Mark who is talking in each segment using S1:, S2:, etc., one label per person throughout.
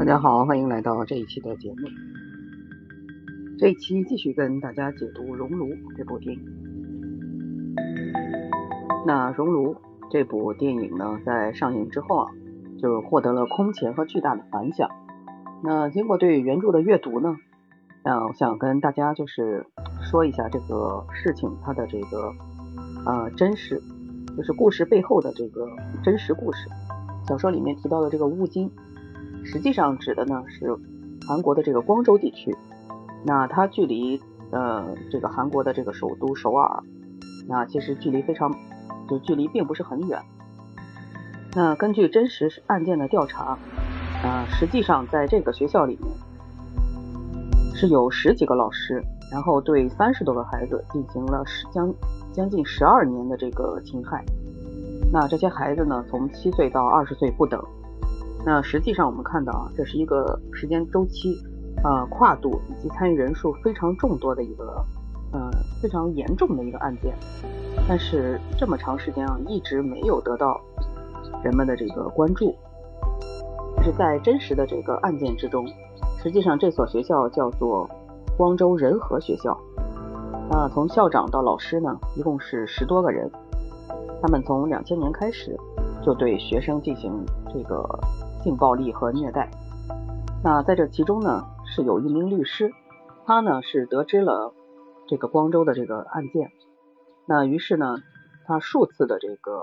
S1: 大家好，欢迎来到这一期的节目。这一期继续跟大家解读《熔炉》这部电影。那《熔炉》这部电影呢，在上映之后啊，就获得了空前和巨大的反响。那经过对原著的阅读呢，那我想跟大家就是说一下这个事情它的这个呃真实，就是故事背后的这个真实故事。小说里面提到的这个乌金。实际上指的呢是韩国的这个光州地区，那它距离呃这个韩国的这个首都首尔，那其实距离非常，就距离并不是很远。那根据真实案件的调查，呃实际上在这个学校里面是有十几个老师，然后对三十多个孩子进行了十将将近十二年的这个侵害。那这些孩子呢，从七岁到二十岁不等。那实际上我们看到啊，这是一个时间周期，呃，跨度以及参与人数非常众多的一个，呃，非常严重的一个案件。但是这么长时间啊，一直没有得到人们的这个关注。就是在真实的这个案件之中，实际上这所学校叫做光州仁和学校。那从校长到老师呢，一共是十多个人。他们从两千年开始就对学生进行这个。性暴力和虐待，那在这其中呢，是有一名律师，他呢是得知了这个光州的这个案件，那于是呢，他数次的这个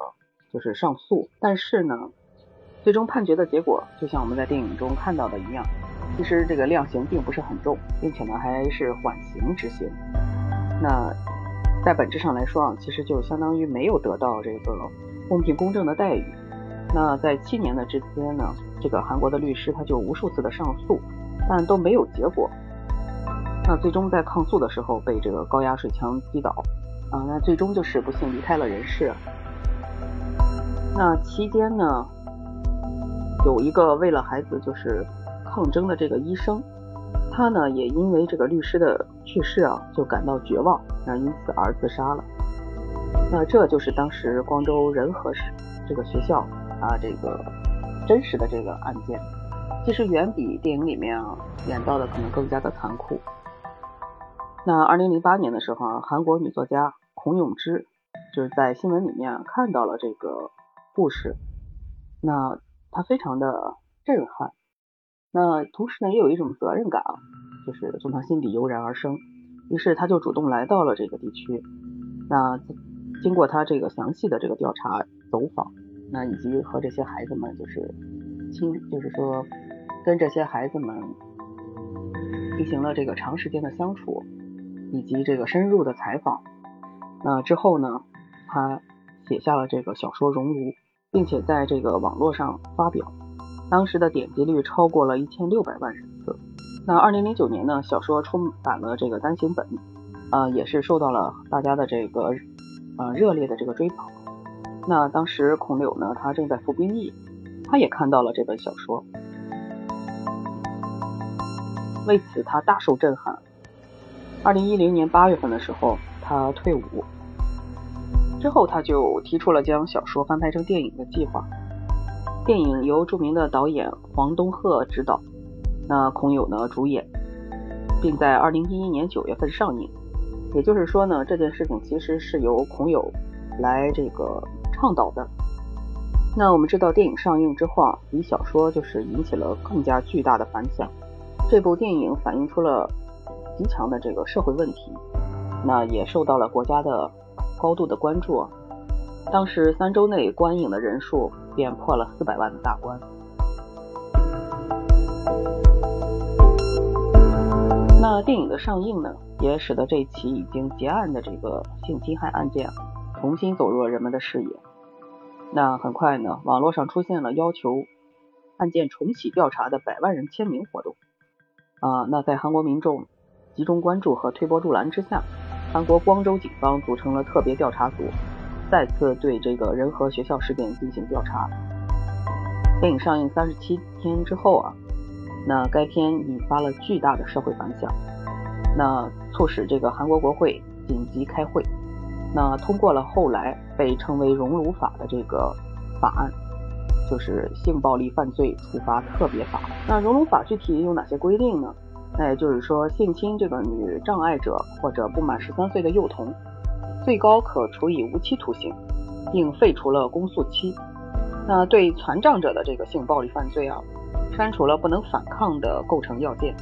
S1: 就是上诉，但是呢，最终判决的结果就像我们在电影中看到的一样，其实这个量刑并不是很重，并且呢还是缓刑执行。那在本质上来说啊，其实就相当于没有得到这个公平公正的待遇。那在七年的之间呢，这个韩国的律师他就无数次的上诉，但都没有结果。那最终在抗诉的时候被这个高压水枪击倒，啊，那最终就是不幸离开了人世。那期间呢，有一个为了孩子就是抗争的这个医生，他呢也因为这个律师的去世啊，就感到绝望，那因此而自杀了。那这就是当时光州仁和市这个学校。啊，这个真实的这个案件，其实远比电影里面啊演到的可能更加的残酷。那二零零八年的时候啊，韩国女作家孔永之就是在新闻里面看到了这个故事，那她非常的震撼。那同时呢，也有一种责任感啊，就是从她心底油然而生。于是她就主动来到了这个地区。那经过她这个详细的这个调查走访。那以及和这些孩子们就是亲，就是说跟这些孩子们进行了这个长时间的相处，以及这个深入的采访。那之后呢，他写下了这个小说《熔炉》，并且在这个网络上发表，当时的点击率超过了一千六百万人次。那二零零九年呢，小说出版了这个单行本，呃，也是受到了大家的这个呃热烈的这个追捧。那当时孔柳呢，他正在服兵役，他也看到了这本小说，为此他大受震撼。二零一零年八月份的时候，他退伍之后，他就提出了将小说翻拍成电影的计划。电影由著名的导演黄东赫执导，那孔友呢主演，并在二零一一年九月份上映。也就是说呢，这件事情其实是由孔友来这个。倡导的，那我们知道电影上映之后啊，比小说就是引起了更加巨大的反响。这部电影反映出了极强的这个社会问题，那也受到了国家的高度的关注。当时三周内观影的人数便破了四百万的大关。那电影的上映呢，也使得这起已经结案的这个性侵害案件重新走入了人们的视野。那很快呢，网络上出现了要求案件重启调查的百万人签名活动啊。那在韩国民众集中关注和推波助澜之下，韩国光州警方组成了特别调查组，再次对这个仁和学校事件进行调查。电影上映三十七天之后啊，那该片引发了巨大的社会反响，那促使这个韩国国会紧急开会。那通过了后来被称为熔炉法的这个法案，就是性暴力犯罪处罚特别法。那熔炉法具体有哪些规定呢？那也就是说，性侵这个女障碍者或者不满十三岁的幼童，最高可处以无期徒刑，并废除了公诉期。那对残障者的这个性暴力犯罪啊，删除了不能反抗的构成要件。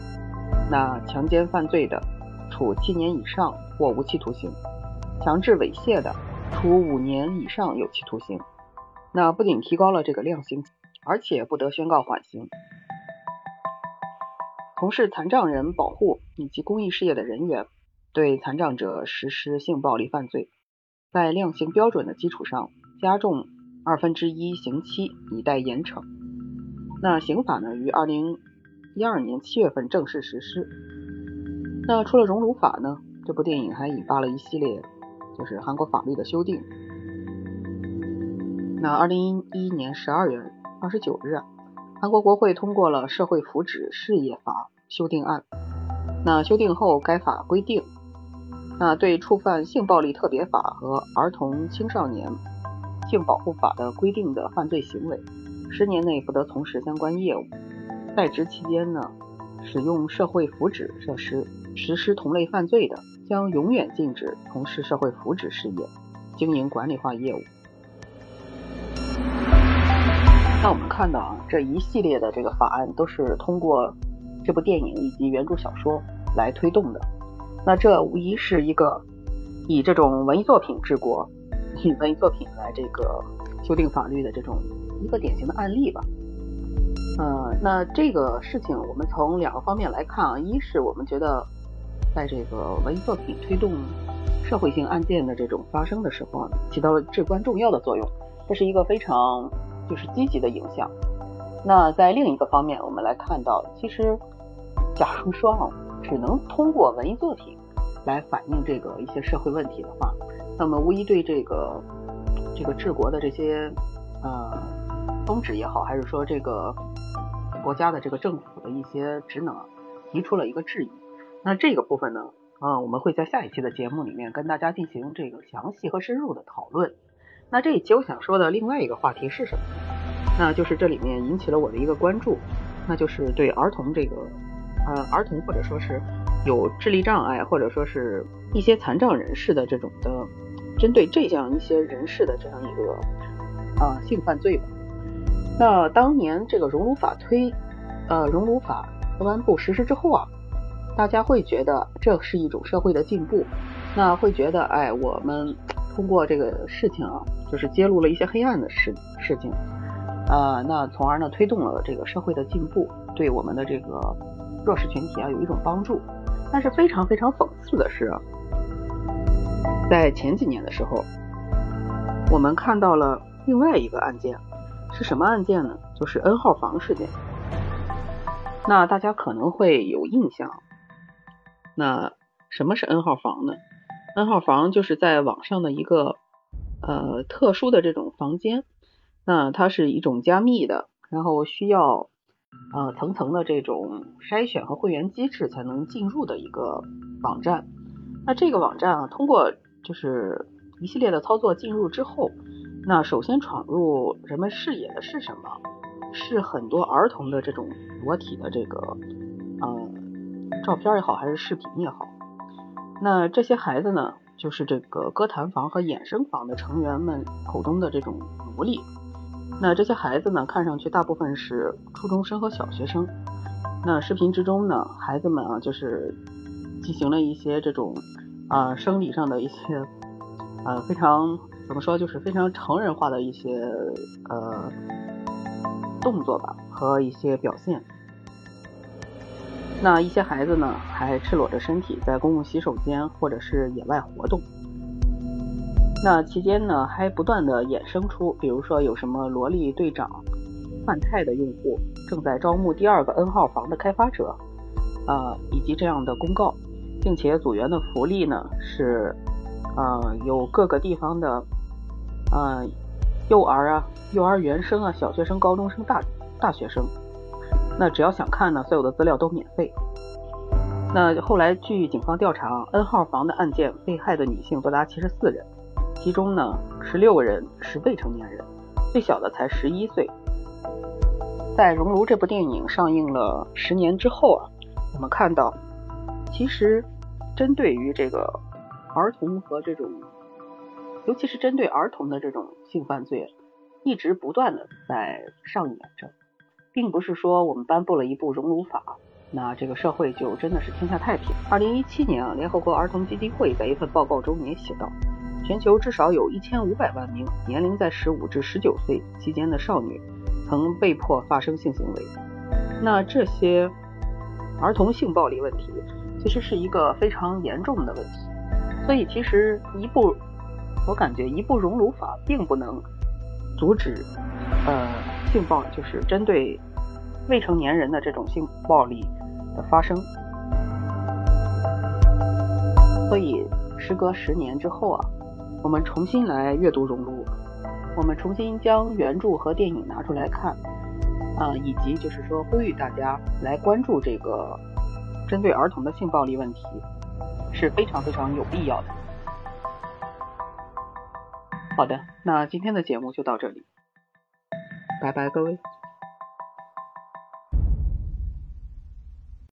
S1: 那强奸犯罪的，处七年以上或无期徒刑；强制猥亵的，处五年以上有期徒刑。那不仅提高了这个量刑，而且不得宣告缓刑。从事残障人保护以及公益事业的人员，对残障者实施性暴力犯罪，在量刑标准的基础上加重二分之一刑期，以待严惩。那刑法呢，于二零一二年七月份正式实施。那除了熔炉法呢，这部电影还引发了一系列就是韩国法律的修订。那二零一一年十二月二十九日。韩国国会通过了《社会福祉事业法》修订案。那修订后，该法规定，那对触犯性暴力特别法和儿童青少年性保护法的规定的犯罪行为，十年内不得从事相关业务。在职期间呢，使用社会福祉设施实施同类犯罪的，将永远禁止从事社会福祉事业，经营管理化业务。那我们看到啊，这一系列的这个法案都是通过这部电影以及原著小说来推动的。那这无疑是一个以这种文艺作品治国、以文艺作品来这个修订法律的这种一个典型的案例吧。嗯，那这个事情我们从两个方面来看啊，一是我们觉得在这个文艺作品推动社会性案件的这种发生的时候，起到了至关重要的作用，这是一个非常。就是积极的影响。那在另一个方面，我们来看到，其实，假如说啊，只能通过文艺作品来反映这个一些社会问题的话，那么无疑对这个这个治国的这些呃宗旨也好，还是说这个国家的这个政府的一些职能提出了一个质疑。那这个部分呢，啊，我们会在下一期的节目里面跟大家进行这个详细和深入的讨论。那这一期我想说的另外一个话题是什么？那就是这里面引起了我的一个关注，那就是对儿童这个呃儿童或者说是有智力障碍或者说是一些残障人士的这种的，针对这样一些人士的这样一个啊性犯罪吧。那当年这个熔炉法推呃熔炉法颁布实施之后啊，大家会觉得这是一种社会的进步，那会觉得哎我们。通过这个事情啊，就是揭露了一些黑暗的事事情，啊，那从而呢推动了这个社会的进步，对我们的这个弱势群体啊有一种帮助。但是非常非常讽刺的是，在前几年的时候，我们看到了另外一个案件，是什么案件呢？就是 N 号房事件。那大家可能会有印象，那什么是 N 号房呢？N 号房就是在网上的一个呃特殊的这种房间，那它是一种加密的，然后需要呃层层的这种筛选和会员机制才能进入的一个网站。那这个网站啊，通过就是一系列的操作进入之后，那首先闯入人们视野的是什么？是很多儿童的这种裸体的这个呃照片也好，还是视频也好。那这些孩子呢，就是这个歌坛房和衍生房的成员们口中的这种奴隶。那这些孩子呢，看上去大部分是初中生和小学生。那视频之中呢，孩子们啊，就是进行了一些这种啊生理上的一些呃非常怎么说，就是非常成人化的一些呃动作吧和一些表现。那一些孩子呢，还赤裸着身体在公共洗手间或者是野外活动。那期间呢，还不断的衍生出，比如说有什么萝莉队长换态的用户正在招募第二个 N 号房的开发者，啊，以及这样的公告，并且组员的福利呢是，呃，有各个地方的，呃，幼儿啊、幼儿园生啊、小学生、高中生、大大学生。那只要想看呢，所有的资料都免费。那后来据警方调查，N 号房的案件被害的女性多达七十四人，其中呢十六个人是未成年人，最小的才十一岁，在《熔炉》这部电影上映了十年之后啊，我们看到，其实针对于这个儿童和这种，尤其是针对儿童的这种性犯罪，一直不断的在上演着，并不是说我们颁布了一部熔炉法，那这个社会就真的是天下太平。二零一七年，联合国儿童基金会在一份报告中也写道，全球至少有一千五百万名年龄在十五至十九岁期间的少女。曾被迫发生性行为，那这些儿童性暴力问题其实是一个非常严重的问题，所以其实一部我感觉一部熔炉法并不能阻止呃性暴就是针对未成年人的这种性暴力的发生，所以时隔十年之后啊，我们重新来阅读熔炉。我们重新将原著和电影拿出来看，啊，以及就是说呼吁大家来关注这个针对儿童的性暴力问题，是非常非常有必要的。好的，那今天的节目就到这里，拜拜，各位。